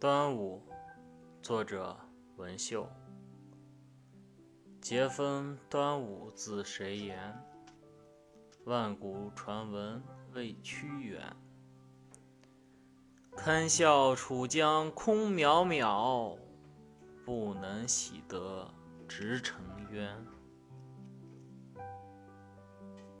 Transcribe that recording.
端午，作者文秀。节分端午自谁言？万古传闻为屈原。堪笑楚江空渺渺，不能洗得直成渊。